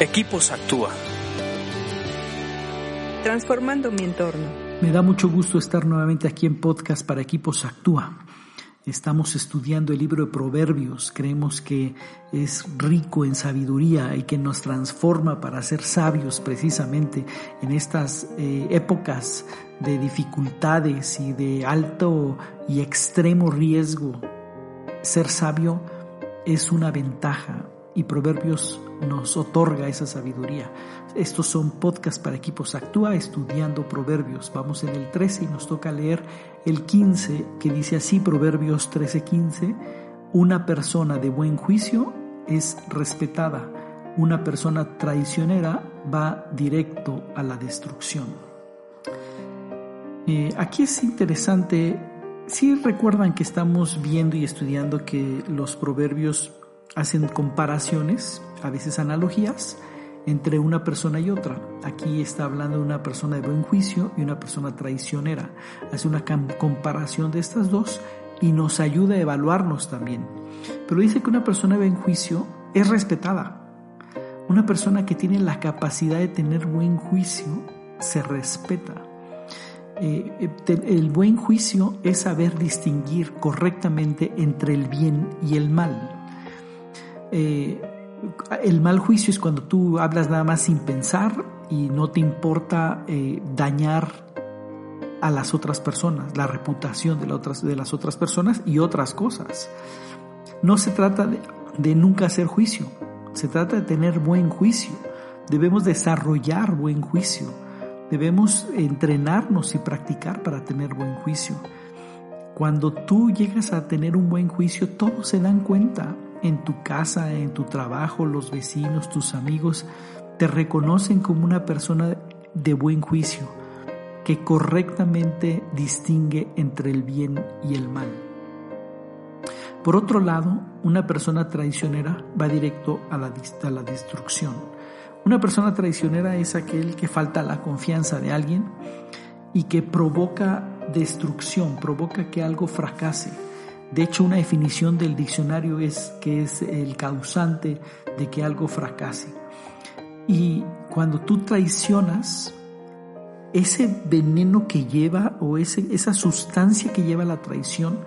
Equipos Actúa. Transformando mi entorno. Me da mucho gusto estar nuevamente aquí en podcast para Equipos Actúa. Estamos estudiando el libro de Proverbios, creemos que es rico en sabiduría y que nos transforma para ser sabios precisamente en estas eh, épocas de dificultades y de alto y extremo riesgo. Ser sabio es una ventaja y Proverbios nos otorga esa sabiduría. Estos son podcasts para equipos Actúa estudiando Proverbios. Vamos en el 13 y nos toca leer el 15 que dice así Proverbios 13:15, una persona de buen juicio es respetada, una persona traicionera va directo a la destrucción. Eh, aquí es interesante, si recuerdan que estamos viendo y estudiando que los proverbios hacen comparaciones, a veces analogías, entre una persona y otra. Aquí está hablando de una persona de buen juicio y una persona traicionera. Hace una comparación de estas dos y nos ayuda a evaluarnos también. Pero dice que una persona de buen juicio es respetada. Una persona que tiene la capacidad de tener buen juicio se respeta. Eh, eh, el buen juicio es saber distinguir correctamente entre el bien y el mal. Eh, el mal juicio es cuando tú hablas nada más sin pensar y no te importa eh, dañar a las otras personas, la reputación de, las otras personas y otras cosas. No se trata de, de nunca hacer juicio, se trata de tener buen juicio. Debemos desarrollar buen juicio, debemos entrenarnos y practicar para tener buen juicio. Cuando tú llegas a tener un buen juicio, todos se dan cuenta en tu casa, en tu trabajo, los vecinos, tus amigos, te reconocen como una persona de buen juicio, que correctamente distingue entre el bien y el mal. Por otro lado, una persona traicionera va directo a la, a la destrucción. Una persona traicionera es aquel que falta la confianza de alguien y que provoca destrucción, provoca que algo fracase de hecho, una definición del diccionario es que es el causante de que algo fracase. Y cuando tú traicionas, ese veneno que lleva o esa sustancia que lleva la traición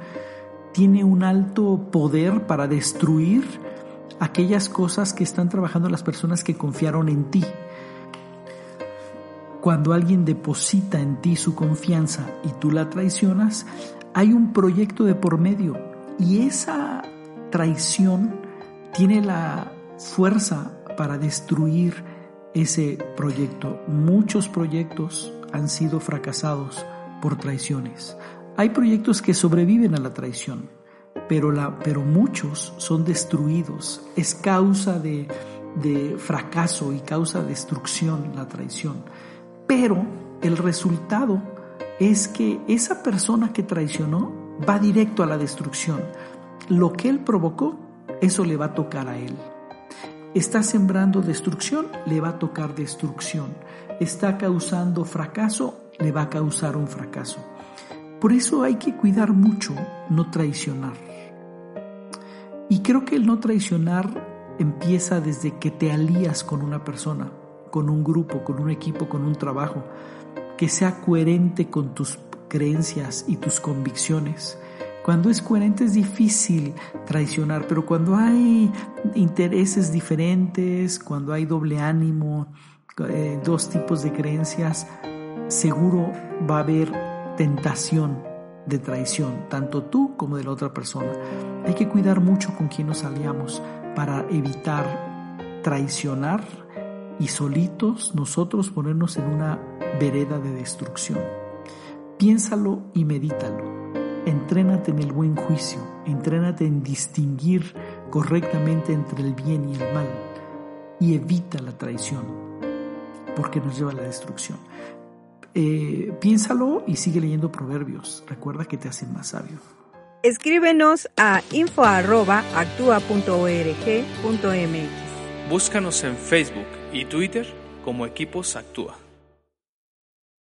tiene un alto poder para destruir aquellas cosas que están trabajando las personas que confiaron en ti. Cuando alguien deposita en ti su confianza y tú la traicionas, hay un proyecto de por medio y esa traición tiene la fuerza para destruir ese proyecto. Muchos proyectos han sido fracasados por traiciones. Hay proyectos que sobreviven a la traición, pero, muchos son destruidos. Es causa de, de fracaso y causa de destrucción la traición. Pero el resultado es que esa persona que traicionó va directo a la destrucción. Lo que él provocó, eso le va a tocar a él. Está sembrando destrucción, le va a tocar destrucción. Está causando fracaso, le va a causar un fracaso. Por eso hay que cuidar mucho no traicionar. Y creo que el no traicionar empieza desde que te alías con una persona, con un grupo, con un equipo, con un trabajo que sea coherente con tus creencias y tus convicciones. Cuando es coherente es difícil traicionar, pero cuando hay intereses diferentes, cuando hay doble ánimo, eh, dos tipos de creencias, seguro va a haber tentación de traición, tanto tú como de la otra persona. Hay que cuidar mucho con quién nos aliamos para evitar traicionar y solitos nosotros ponernos en una vereda de destrucción. Piénsalo y medítalo. Entrénate en el buen juicio, entrénate en distinguir correctamente entre el bien y el mal y evita la traición, porque nos lleva a la destrucción. Eh, piénsalo y sigue leyendo proverbios. Recuerda que te hacen más sabio. Escríbenos a info.actua.org.mx. Búscanos en Facebook y Twitter como Equipos Actúa.